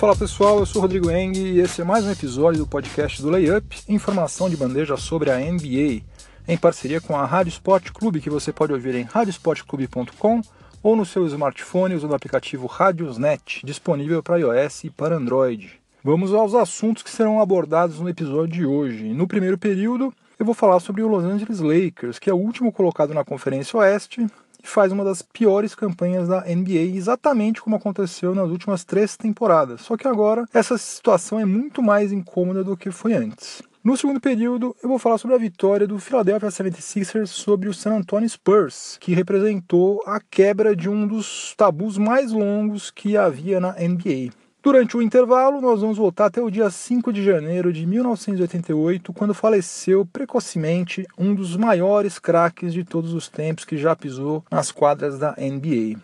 Fala pessoal, eu sou Rodrigo Eng e esse é mais um episódio do podcast do Layup, informação de bandeja sobre a NBA, em parceria com a Rádio Sport Clube, que você pode ouvir em radiosportclube.com ou no seu smartphone usando o aplicativo Radiosnet, disponível para iOS e para Android. Vamos aos assuntos que serão abordados no episódio de hoje. No primeiro período, eu vou falar sobre o Los Angeles Lakers, que é o último colocado na Conferência Oeste e faz uma das piores campanhas da NBA, exatamente como aconteceu nas últimas três temporadas. Só que agora essa situação é muito mais incômoda do que foi antes. No segundo período, eu vou falar sobre a vitória do Philadelphia 76ers sobre o San Antonio Spurs, que representou a quebra de um dos tabus mais longos que havia na NBA. Durante o intervalo, nós vamos voltar até o dia 5 de janeiro de 1988, quando faleceu precocemente um dos maiores craques de todos os tempos que já pisou nas quadras da NBA.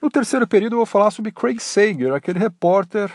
No terceiro período, eu vou falar sobre Craig Sager, aquele repórter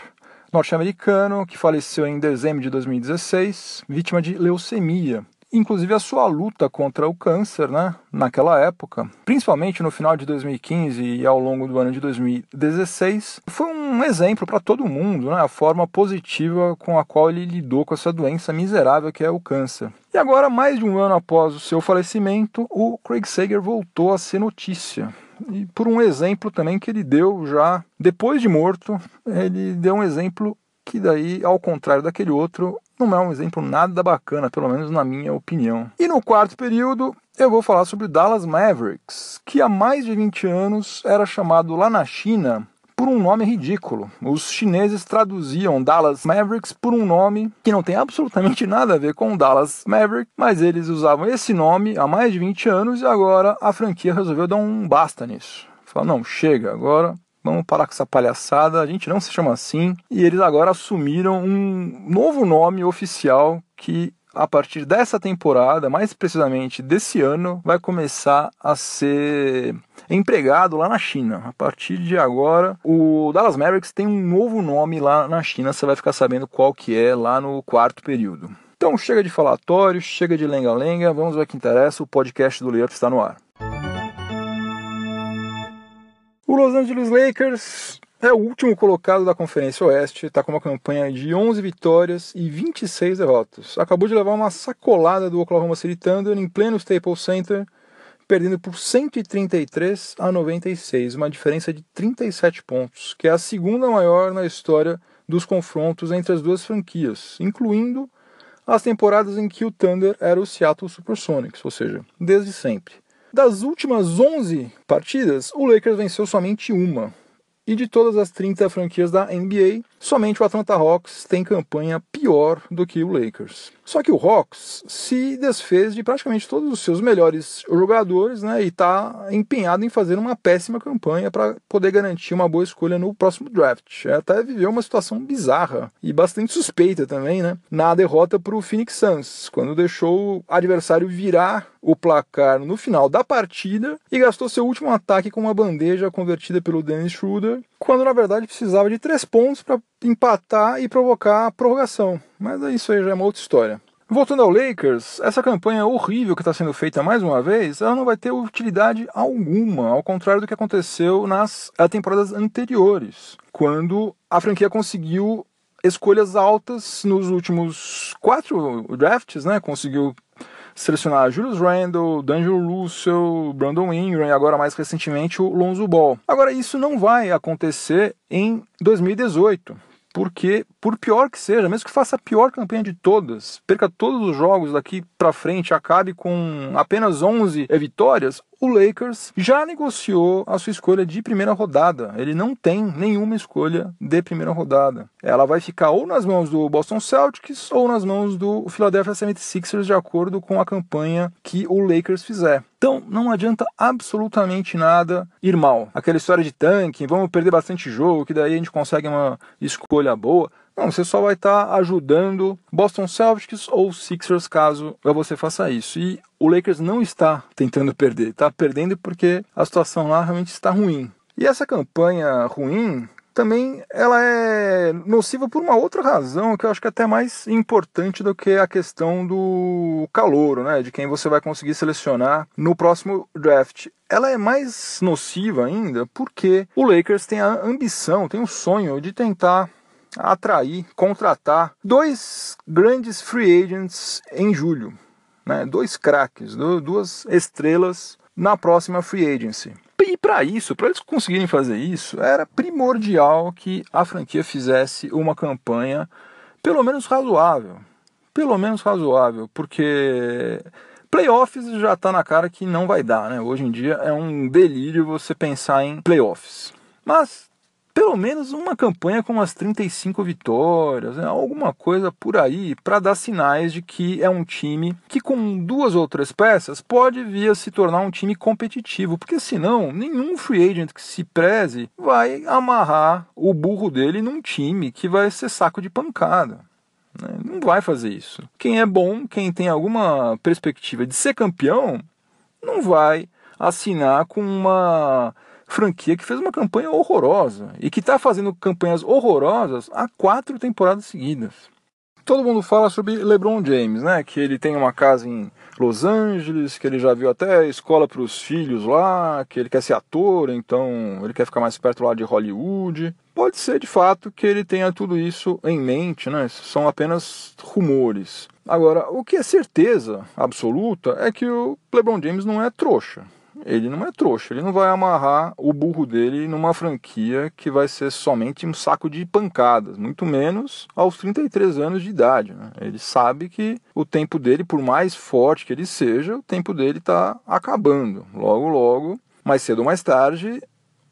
norte-americano que faleceu em dezembro de 2016, vítima de leucemia. Inclusive a sua luta contra o câncer, né, naquela época, principalmente no final de 2015 e ao longo do ano de 2016, foi um exemplo para todo mundo, né, a forma positiva com a qual ele lidou com essa doença miserável que é o câncer. E agora, mais de um ano após o seu falecimento, o Craig Sager voltou a ser notícia e por um exemplo também que ele deu já depois de morto, ele deu um exemplo que daí, ao contrário daquele outro, não é um exemplo nada bacana, pelo menos na minha opinião. E no quarto período, eu vou falar sobre o Dallas Mavericks, que há mais de 20 anos era chamado lá na China por um nome ridículo. Os chineses traduziam Dallas Mavericks por um nome que não tem absolutamente nada a ver com Dallas Maverick, mas eles usavam esse nome há mais de 20 anos e agora a franquia resolveu dar um basta nisso. Falou, não, chega, agora vamos parar com essa palhaçada, a gente não se chama assim. E eles agora assumiram um novo nome oficial que a partir dessa temporada, mais precisamente desse ano, vai começar a ser empregado lá na China. A partir de agora, o Dallas Mavericks tem um novo nome lá na China, você vai ficar sabendo qual que é lá no quarto período. Então chega de falatório, chega de lenga-lenga, vamos ver o que interessa, o podcast do Layup está no ar. O Los Angeles Lakers é o último colocado da Conferência Oeste, está com uma campanha de 11 vitórias e 26 derrotas. Acabou de levar uma sacolada do Oklahoma City Thunder em pleno Staples Center, perdendo por 133 a 96, uma diferença de 37 pontos, que é a segunda maior na história dos confrontos entre as duas franquias, incluindo as temporadas em que o Thunder era o Seattle Supersonics, ou seja, desde sempre. Das últimas 11 partidas, o Lakers venceu somente uma. E de todas as 30 franquias da NBA, somente o Atlanta Hawks tem campanha pior do que o Lakers. Só que o Hawks se desfez de praticamente todos os seus melhores jogadores né, e está empenhado em fazer uma péssima campanha para poder garantir uma boa escolha no próximo draft. É, até viveu uma situação bizarra e bastante suspeita também né, na derrota para o Phoenix Suns, quando deixou o adversário virar o placar no final da partida e gastou seu último ataque com uma bandeja convertida pelo Dennis Schroeder, quando na verdade precisava de três pontos para empatar e provocar a prorrogação. Mas isso aí já é uma outra história. Voltando ao Lakers, essa campanha horrível que está sendo feita mais uma vez, ela não vai ter utilidade alguma, ao contrário do que aconteceu nas temporadas anteriores, quando a franquia conseguiu escolhas altas nos últimos quatro drafts, né? Conseguiu selecionar Julius Randle, D'Angelo Russell, Brandon Ingram e agora mais recentemente o Lonzo Ball. Agora isso não vai acontecer em 2018 porque por pior que seja, mesmo que faça a pior campanha de todas, perca todos os jogos daqui para frente, acabe com apenas 11 vitórias, o Lakers já negociou a sua escolha de primeira rodada. Ele não tem nenhuma escolha de primeira rodada. Ela vai ficar ou nas mãos do Boston Celtics ou nas mãos do Philadelphia 76ers, de acordo com a campanha que o Lakers fizer. Então não adianta absolutamente nada ir mal. Aquela história de tanque, vamos perder bastante jogo, que daí a gente consegue uma escolha boa. Não, você só vai estar tá ajudando Boston Celtics ou Sixers caso você faça isso. E o Lakers não está tentando perder, está perdendo porque a situação lá realmente está ruim. E essa campanha ruim também ela é nociva por uma outra razão que eu acho que é até mais importante do que a questão do calor, né, de quem você vai conseguir selecionar no próximo draft. Ela é mais nociva ainda porque o Lakers tem a ambição, tem o sonho de tentar atrair, contratar dois grandes free agents em julho. Né? Dois craques, duas estrelas na próxima free agency. E para isso, para eles conseguirem fazer isso, era primordial que a franquia fizesse uma campanha pelo menos razoável. Pelo menos razoável, porque playoffs já está na cara que não vai dar, né? Hoje em dia é um delírio você pensar em playoffs. Mas pelo menos uma campanha com umas 35 vitórias, né? alguma coisa por aí, para dar sinais de que é um time que, com duas ou três peças, pode vir a se tornar um time competitivo, porque senão nenhum free agent que se preze vai amarrar o burro dele num time que vai ser saco de pancada. Né? Não vai fazer isso. Quem é bom, quem tem alguma perspectiva de ser campeão, não vai assinar com uma franquia que fez uma campanha horrorosa e que está fazendo campanhas horrorosas há quatro temporadas seguidas. Todo mundo fala sobre LeBron James, né? Que ele tem uma casa em Los Angeles, que ele já viu até escola para os filhos lá, que ele quer ser ator, então ele quer ficar mais perto lá de Hollywood. Pode ser de fato que ele tenha tudo isso em mente, né? São apenas rumores. Agora, o que é certeza absoluta é que o LeBron James não é trouxa ele não é trouxa, ele não vai amarrar o burro dele numa franquia que vai ser somente um saco de pancadas, muito menos aos 33 anos de idade. Né? Ele sabe que o tempo dele, por mais forte que ele seja, o tempo dele está acabando. Logo, logo, mais cedo ou mais tarde,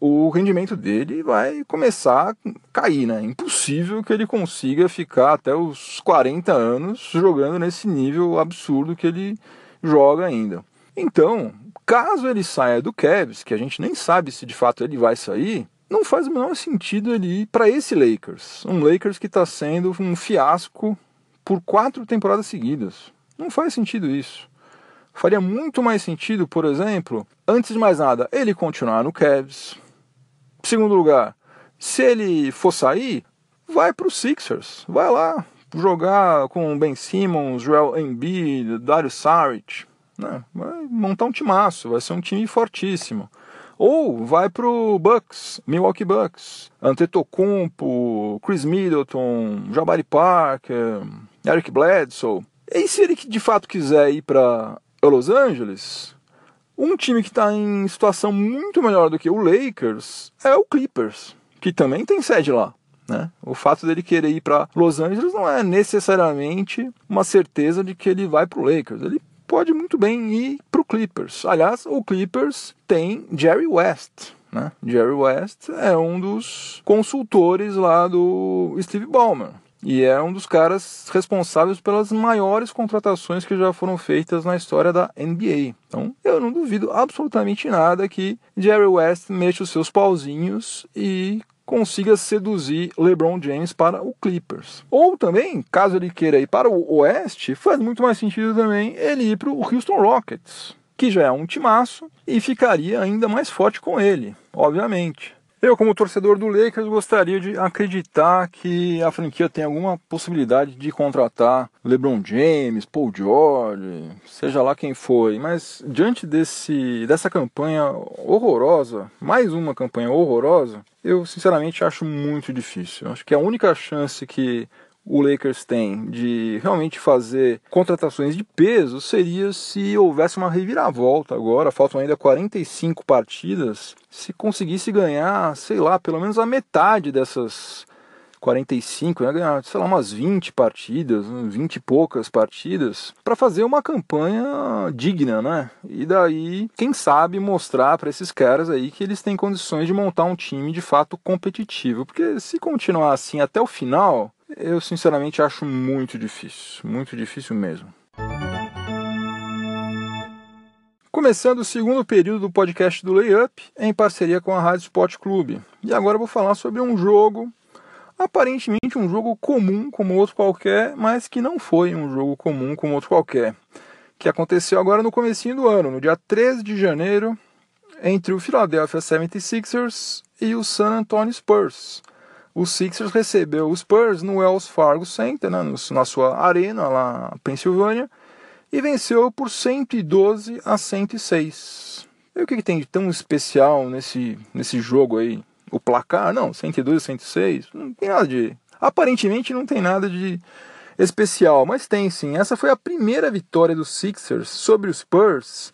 o rendimento dele vai começar a cair, né? Impossível que ele consiga ficar até os 40 anos jogando nesse nível absurdo que ele joga ainda. Então, Caso ele saia do Cavs, que a gente nem sabe se de fato ele vai sair, não faz o menor sentido ele ir para esse Lakers. Um Lakers que está sendo um fiasco por quatro temporadas seguidas. Não faz sentido isso. Faria muito mais sentido, por exemplo, antes de mais nada, ele continuar no Cavs. Segundo lugar, se ele for sair, vai para os Sixers. Vai lá jogar com Ben Simmons, Joel Embiid, Dario Saric. Né? Vai montar um timaço, vai ser um time fortíssimo. Ou vai pro Bucks, Milwaukee Bucks, Antetokounmpo, Chris Middleton, Jabari Parker, Eric Bledsoe. E se ele de fato quiser ir para Los Angeles, um time que está em situação muito melhor do que o Lakers é o Clippers, que também tem sede lá. Né? O fato dele querer ir para Los Angeles não é necessariamente uma certeza de que ele vai para o Lakers. Ele pode muito bem ir para o Clippers. Aliás, o Clippers tem Jerry West. Né? Jerry West é um dos consultores lá do Steve Ballmer. E é um dos caras responsáveis pelas maiores contratações que já foram feitas na história da NBA. Então, eu não duvido absolutamente nada que Jerry West mexa os seus pauzinhos e consiga seduzir LeBron James para o Clippers. Ou também, caso ele queira ir para o Oeste, faz muito mais sentido também ele ir para o Houston Rockets, que já é um timaço e ficaria ainda mais forte com ele, obviamente. Eu, como torcedor do Lakers, gostaria de acreditar que a franquia tem alguma possibilidade de contratar LeBron James, Paul George, seja lá quem for. Mas diante desse, dessa campanha horrorosa, mais uma campanha horrorosa, eu sinceramente acho muito difícil. Acho que a única chance que o Lakers tem de realmente fazer contratações de peso seria se houvesse uma reviravolta agora, faltam ainda 45 partidas, se conseguisse ganhar, sei lá, pelo menos a metade dessas 45, né, ganhar, sei lá, umas 20 partidas, 20 e poucas partidas, para fazer uma campanha digna, né? E daí, quem sabe, mostrar para esses caras aí que eles têm condições de montar um time de fato competitivo. Porque se continuar assim até o final, eu sinceramente acho muito difícil, muito difícil mesmo. Começando o segundo período do podcast do Layup, em parceria com a Rádio Sport Clube. E agora vou falar sobre um jogo, aparentemente um jogo comum como outro qualquer, mas que não foi um jogo comum como outro qualquer. Que aconteceu agora no comecinho do ano, no dia 13 de janeiro, entre o Philadelphia 76ers e o San Antonio Spurs o Sixers recebeu os Spurs no Wells Fargo Center, né, na sua arena lá na Pensilvânia, e venceu por 112 a 106. E o que, que, tem de tão especial nesse, nesse jogo aí? O placar? Não, 112 a 106. Não tem nada de Aparentemente não tem nada de especial, mas tem sim. Essa foi a primeira vitória dos Sixers sobre os Spurs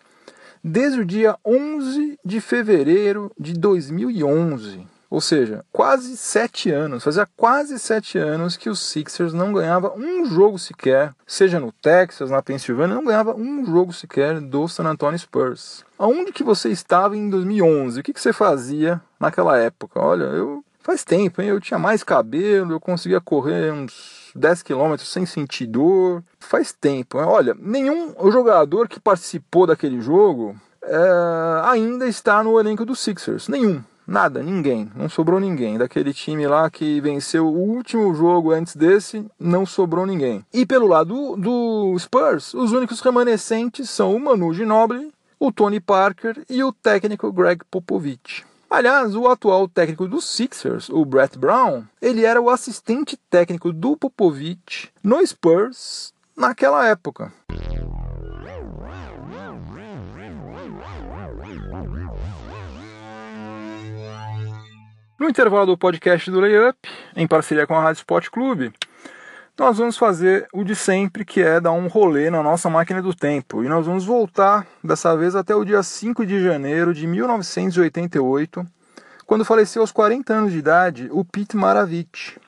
desde o dia 11 de fevereiro de 2011. Ou seja, quase sete anos, fazia quase sete anos que os Sixers não ganhava um jogo sequer, seja no Texas, na Pensilvânia, não ganhava um jogo sequer do San Antonio Spurs. Aonde que você estava em 2011? O que, que você fazia naquela época? Olha, eu faz tempo, hein? Eu tinha mais cabelo, eu conseguia correr uns 10 quilômetros sem sentir dor. Faz tempo. Hein? Olha, nenhum jogador que participou daquele jogo é, ainda está no elenco dos Sixers. Nenhum. Nada, ninguém, não sobrou ninguém. Daquele time lá que venceu o último jogo antes desse, não sobrou ninguém. E pelo lado do, Spurs, os únicos remanescentes são o Manu Ginobili, o Tony Parker e o técnico Greg Popovich. Aliás, o atual técnico dos Sixers, o Brett Brown, ele era o assistente técnico do Popovich no Spurs naquela época. No intervalo do podcast do Layup, em parceria com a Rádio Sport Clube, nós vamos fazer o de sempre, que é dar um rolê na nossa máquina do tempo. E nós vamos voltar, dessa vez, até o dia 5 de janeiro de 1988, quando faleceu aos 40 anos de idade o Pete Maravich,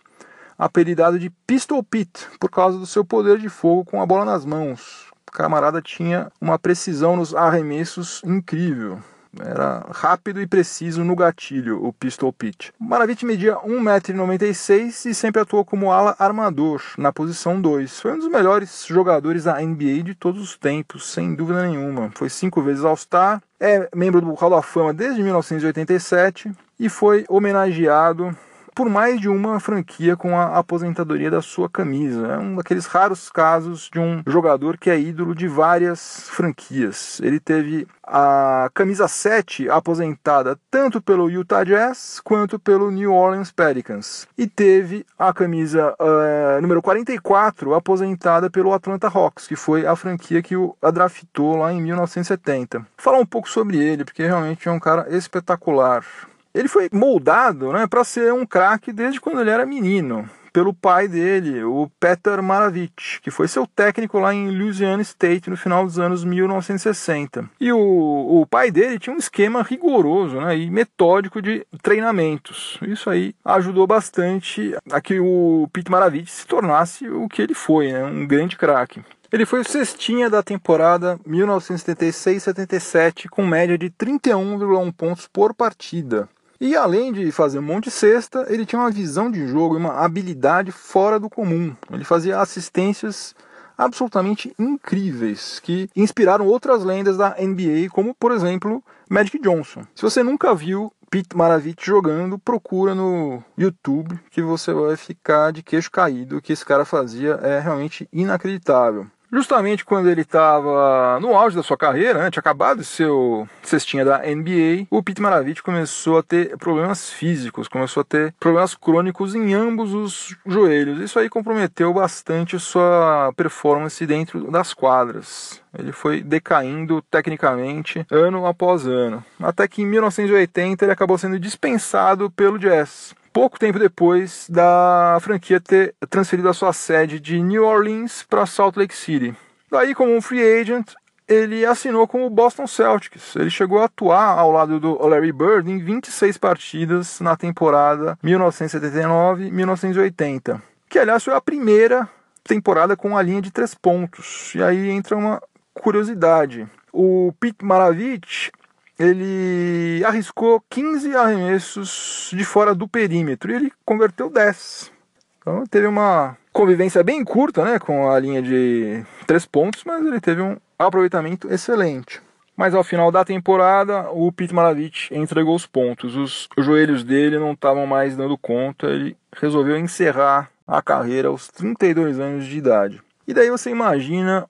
apelidado de Pistol Pete, por causa do seu poder de fogo com a bola nas mãos. O camarada tinha uma precisão nos arremessos incrível. Era rápido e preciso no gatilho, o pistol pitch. Maravich media 1,96m e sempre atuou como ala armador, na posição 2. Foi um dos melhores jogadores da NBA de todos os tempos, sem dúvida nenhuma. Foi cinco vezes All-Star, é membro do Hall da Fama desde 1987 e foi homenageado por mais de uma franquia com a aposentadoria da sua camisa. É um daqueles raros casos de um jogador que é ídolo de várias franquias. Ele teve a camisa 7 aposentada tanto pelo Utah Jazz quanto pelo New Orleans Pelicans. E teve a camisa uh, número 44 aposentada pelo Atlanta Hawks, que foi a franquia que o draftou lá em 1970. Falar um pouco sobre ele, porque realmente é um cara espetacular. Ele foi moldado né, para ser um craque desde quando ele era menino, pelo pai dele, o Peter Maravich, que foi seu técnico lá em Louisiana State no final dos anos 1960. E o, o pai dele tinha um esquema rigoroso né, e metódico de treinamentos. Isso aí ajudou bastante a que o Pete Maravich se tornasse o que ele foi, né, um grande craque. Ele foi o cestinha da temporada 1976-77 com média de 31,1 pontos por partida. E além de fazer um monte de cesta, ele tinha uma visão de jogo e uma habilidade fora do comum. Ele fazia assistências absolutamente incríveis que inspiraram outras lendas da NBA, como por exemplo Magic Johnson. Se você nunca viu Pete Maravich jogando, procura no YouTube que você vai ficar de queixo caído. O que esse cara fazia é realmente inacreditável. Justamente quando ele estava no auge da sua carreira, né, tinha acabado o cestinha da NBA, o Pete Maravich começou a ter problemas físicos, começou a ter problemas crônicos em ambos os joelhos. Isso aí comprometeu bastante sua performance dentro das quadras. Ele foi decaindo tecnicamente ano após ano, até que em 1980 ele acabou sendo dispensado pelo Jazz pouco tempo depois da franquia ter transferido a sua sede de New Orleans para Salt Lake City. Daí, como um free agent, ele assinou com o Boston Celtics. Ele chegou a atuar ao lado do Larry Bird em 26 partidas na temporada 1979-1980, que aliás foi a primeira temporada com a linha de três pontos. E aí entra uma curiosidade. O Pete Maravich ele arriscou 15 arremessos de fora do perímetro e ele converteu 10. Então teve uma convivência bem curta né, com a linha de 3 pontos, mas ele teve um aproveitamento excelente. Mas ao final da temporada, o Pete Maravich entregou os pontos. Os joelhos dele não estavam mais dando conta, ele resolveu encerrar a carreira aos 32 anos de idade. E daí você imagina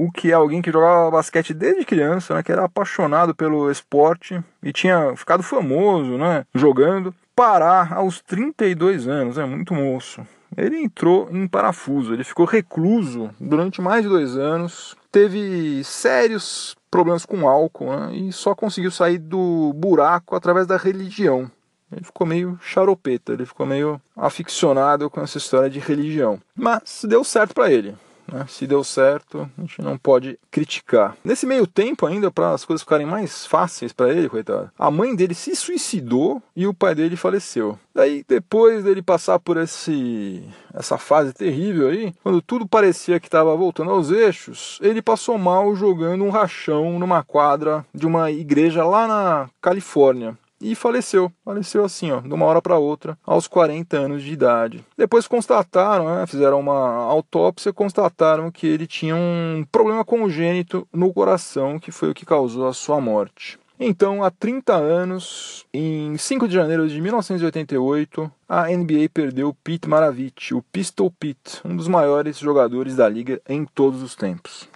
o que é alguém que jogava basquete desde criança, né, que era apaixonado pelo esporte e tinha ficado famoso, né, jogando, parar aos 32 anos, é muito moço. Ele entrou em parafuso, ele ficou recluso durante mais de dois anos, teve sérios problemas com álcool né, e só conseguiu sair do buraco através da religião. Ele ficou meio charopeta, ele ficou meio aficionado com essa história de religião. Mas deu certo para ele. Né? Se deu certo, a gente não pode criticar. Nesse meio tempo, ainda, para as coisas ficarem mais fáceis para ele, coitado, a mãe dele se suicidou e o pai dele faleceu. Daí, depois dele passar por esse, essa fase terrível aí, quando tudo parecia que estava voltando aos eixos, ele passou mal jogando um rachão numa quadra de uma igreja lá na Califórnia e faleceu. Faleceu assim, ó, de uma hora para outra, aos 40 anos de idade. Depois constataram, né, fizeram uma autópsia, constataram que ele tinha um problema congênito no coração, que foi o que causou a sua morte. Então, há 30 anos, em 5 de janeiro de 1988, a NBA perdeu Pete Maravich, o Pistol Pete, um dos maiores jogadores da liga em todos os tempos.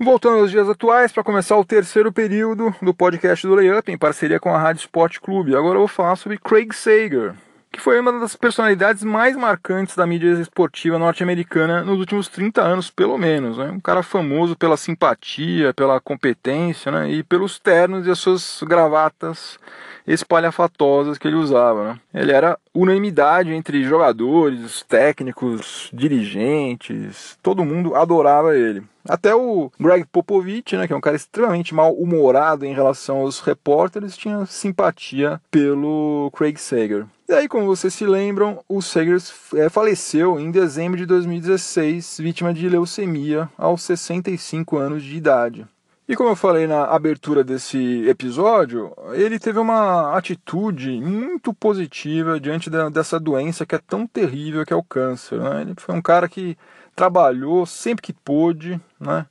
Voltando aos dias atuais, para começar o terceiro período do podcast do Layup, em parceria com a Rádio Sport Clube. Agora eu vou falar sobre Craig Sager, que foi uma das personalidades mais marcantes da mídia esportiva norte-americana nos últimos 30 anos, pelo menos. Né? Um cara famoso pela simpatia, pela competência né? e pelos ternos e as suas gravatas espalhafatosas que ele usava. Né? Ele era unanimidade entre jogadores, técnicos, dirigentes, todo mundo adorava ele. Até o Greg Popovich, né, que é um cara extremamente mal-humorado em relação aos repórteres, tinha simpatia pelo Craig Sager. E aí, como vocês se lembram, o Sager é, faleceu em dezembro de 2016, vítima de leucemia, aos 65 anos de idade. E como eu falei na abertura desse episódio, ele teve uma atitude muito positiva diante dessa doença que é tão terrível que é o câncer. Né? Ele foi um cara que trabalhou sempre que pôde, né?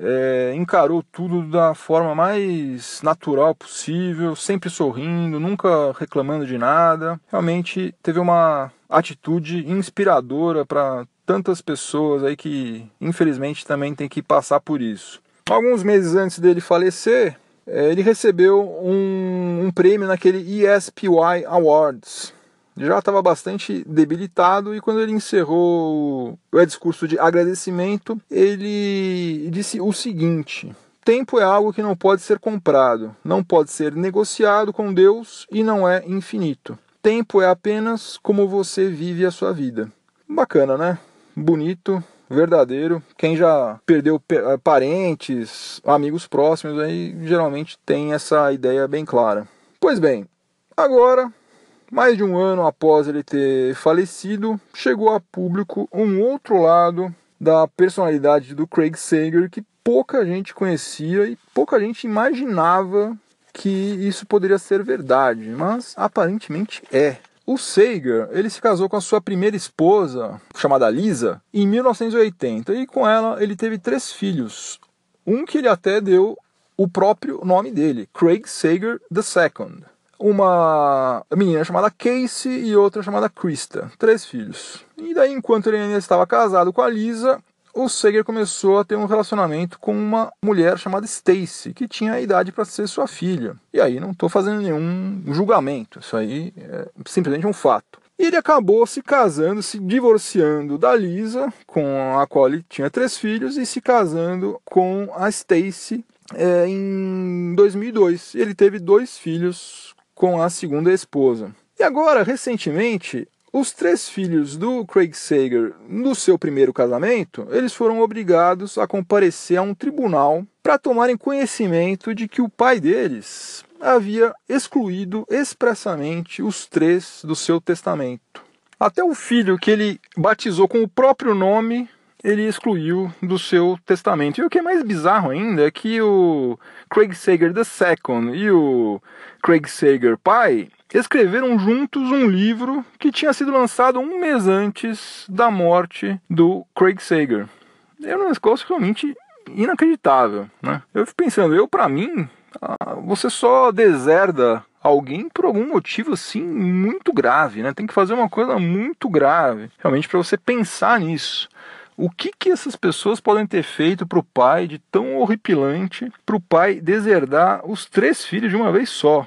É, encarou tudo da forma mais natural possível, sempre sorrindo, nunca reclamando de nada. Realmente teve uma atitude inspiradora para tantas pessoas aí que infelizmente também tem que passar por isso. Alguns meses antes dele falecer, é, ele recebeu um, um prêmio naquele ESPY Awards. Já estava bastante debilitado e quando ele encerrou o discurso de agradecimento, ele disse o seguinte: Tempo é algo que não pode ser comprado, não pode ser negociado com Deus e não é infinito. Tempo é apenas como você vive a sua vida. Bacana, né? Bonito, verdadeiro. Quem já perdeu eh, parentes, amigos próximos, aí geralmente tem essa ideia bem clara. Pois bem, agora, mais de um ano após ele ter falecido, chegou a público um outro lado da personalidade do Craig Sager que pouca gente conhecia e pouca gente imaginava que isso poderia ser verdade, mas aparentemente é. O Sager, ele se casou com a sua primeira esposa, chamada Lisa, em 1980, e com ela ele teve três filhos. Um que ele até deu o próprio nome dele, Craig Sager II. Uma menina chamada Casey e outra chamada Krista. Três filhos. E daí, enquanto ele ainda estava casado com a Lisa, o Sager começou a ter um relacionamento com uma mulher chamada Stacy, que tinha a idade para ser sua filha. E aí não estou fazendo nenhum julgamento, isso aí é simplesmente um fato. E ele acabou se casando, se divorciando da Lisa, com a qual ele tinha três filhos, e se casando com a Stacy é, em 2002. Ele teve dois filhos com a segunda esposa. E agora, recentemente, os três filhos do Craig Sager no seu primeiro casamento, eles foram obrigados a comparecer a um tribunal para tomarem conhecimento de que o pai deles havia excluído expressamente os três do seu testamento. Até o filho que ele batizou com o próprio nome, ele excluiu do seu testamento. E o que é mais bizarro ainda é que o Craig Sager II e o Craig Sager pai escreveram juntos um livro que tinha sido lançado um mês antes da morte do Craig Sager. É um negócio realmente inacreditável, né? Eu fico pensando, eu para mim, ah, você só deserda alguém por algum motivo assim muito grave, né? Tem que fazer uma coisa muito grave, realmente para você pensar nisso. O que, que essas pessoas podem ter feito para o pai de tão horripilante para o pai deserdar os três filhos de uma vez só?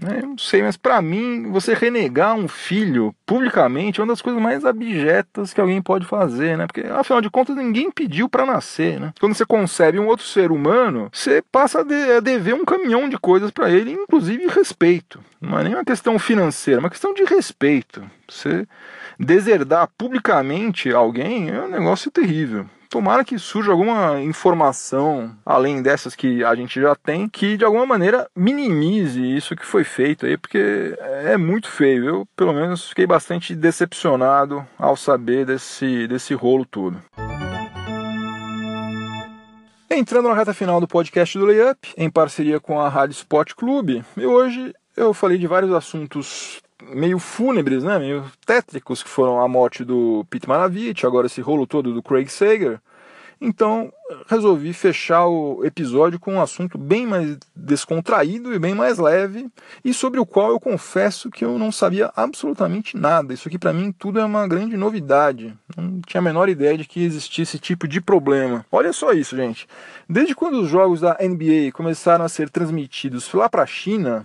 Né? Eu não sei, mas para mim, você renegar um filho publicamente é uma das coisas mais abjetas que alguém pode fazer, né? Porque afinal de contas ninguém pediu para nascer, né? Quando você concebe um outro ser humano, você passa a dever um caminhão de coisas para ele, inclusive respeito. Não é nem uma questão financeira, é uma questão de respeito. Você deserdar publicamente alguém é um negócio terrível. Tomara que surja alguma informação, além dessas que a gente já tem, que de alguma maneira minimize isso que foi feito aí, porque é muito feio. Eu, pelo menos, fiquei bastante decepcionado ao saber desse, desse rolo todo. Entrando na reta final do podcast do Layup, em parceria com a Rádio Sport Clube, e hoje eu falei de vários assuntos meio fúnebres, né, meio tétricos, que foram a morte do Pete Maravich, agora esse rolo todo do Craig Sager. Então resolvi fechar o episódio com um assunto bem mais descontraído e bem mais leve e sobre o qual eu confesso que eu não sabia absolutamente nada. Isso aqui para mim tudo é uma grande novidade. Não tinha a menor ideia de que existisse esse tipo de problema. Olha só isso, gente. Desde quando os jogos da NBA começaram a ser transmitidos lá para a China,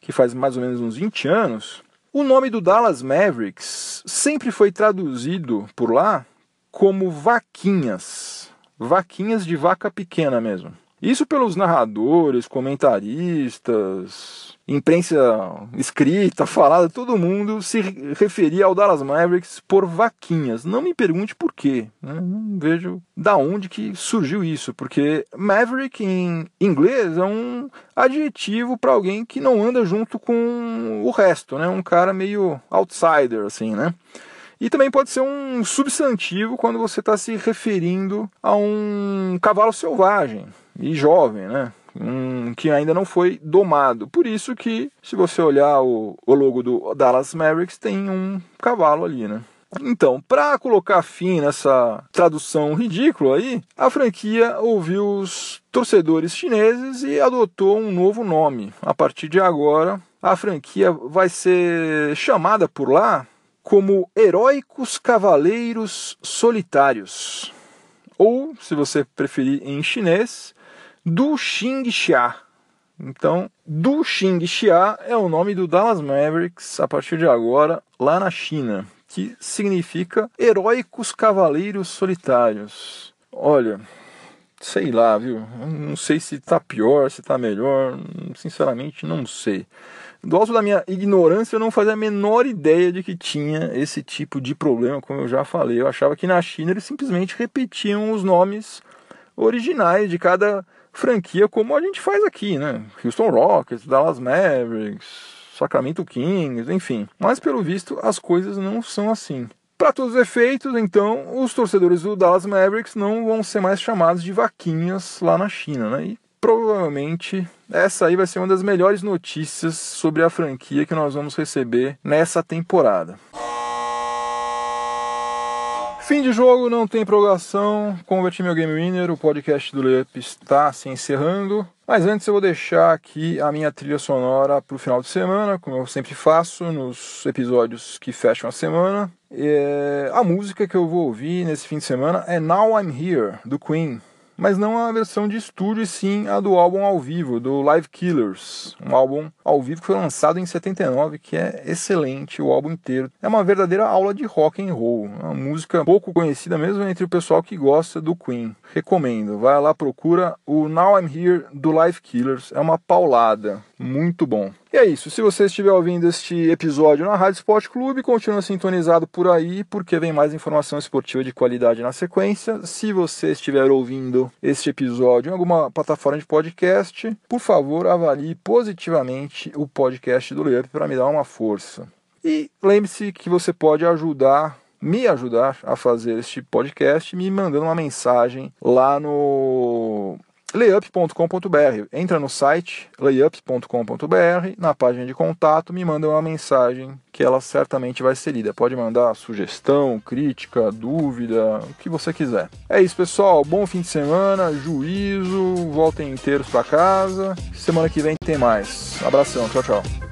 que faz mais ou menos uns 20 anos, o nome do Dallas Mavericks sempre foi traduzido por lá como vaquinhas. Vaquinhas de vaca pequena mesmo. Isso pelos narradores, comentaristas, imprensa escrita, falada, todo mundo se referia ao Dallas Mavericks por vaquinhas. Não me pergunte por quê. Né? Não vejo da onde que surgiu isso, porque Maverick em inglês é um adjetivo para alguém que não anda junto com o resto, né? Um cara meio outsider, assim, né? E também pode ser um substantivo quando você está se referindo a um cavalo selvagem e jovem, né? Um, que ainda não foi domado. Por isso que, se você olhar o, o logo do Dallas Mavericks, tem um cavalo ali, né? Então, para colocar fim nessa tradução ridícula aí, a franquia ouviu os torcedores chineses e adotou um novo nome. A partir de agora, a franquia vai ser chamada por lá como Heróicos Cavaleiros Solitários. Ou, se você preferir em chinês, Du Xing Xia. Então, Du Xing Xia é o nome do Dallas Mavericks a partir de agora lá na China, que significa Heróicos Cavaleiros Solitários. Olha, sei lá, viu? Não sei se tá pior, se tá melhor, sinceramente não sei. Do alto da minha ignorância, eu não fazia a menor ideia de que tinha esse tipo de problema, como eu já falei. Eu achava que na China eles simplesmente repetiam os nomes originais de cada franquia como a gente faz aqui, né? Houston Rockets, Dallas Mavericks, Sacramento Kings, enfim. Mas pelo visto as coisas não são assim. Para todos os efeitos, então, os torcedores do Dallas Mavericks não vão ser mais chamados de vaquinhas lá na China, né? E provavelmente essa aí vai ser uma das melhores notícias sobre a franquia que nós vamos receber nessa temporada. Fim de jogo, não tem prorrogação. Converti meu Game Winner, o podcast do Layup está se encerrando. Mas antes eu vou deixar aqui a minha trilha sonora para o final de semana, como eu sempre faço nos episódios que fecham a semana. É... A música que eu vou ouvir nesse fim de semana é Now I'm Here, do Queen mas não a versão de estúdio, e sim a do álbum ao vivo, do Live Killers, um álbum ao vivo que foi lançado em 79, que é excelente o álbum inteiro. É uma verdadeira aula de rock and roll, uma música pouco conhecida mesmo entre o pessoal que gosta do Queen. Recomendo, vai lá procura o Now I'm Here do Live Killers, é uma paulada, muito bom. E é isso. Se você estiver ouvindo este episódio na Rádio Esporte Clube, continua sintonizado por aí, porque vem mais informação esportiva de qualidade na sequência. Se você estiver ouvindo este episódio em alguma plataforma de podcast, por favor, avalie positivamente o podcast do Layup para me dar uma força. E lembre-se que você pode ajudar me ajudar a fazer este podcast me mandando uma mensagem lá no layup.com.br. Entra no site layup.com.br, na página de contato, me manda uma mensagem que ela certamente vai ser lida. Pode mandar sugestão, crítica, dúvida, o que você quiser. É isso, pessoal. Bom fim de semana, juízo, voltem inteiros para casa. Semana que vem tem mais. Abração, tchau, tchau.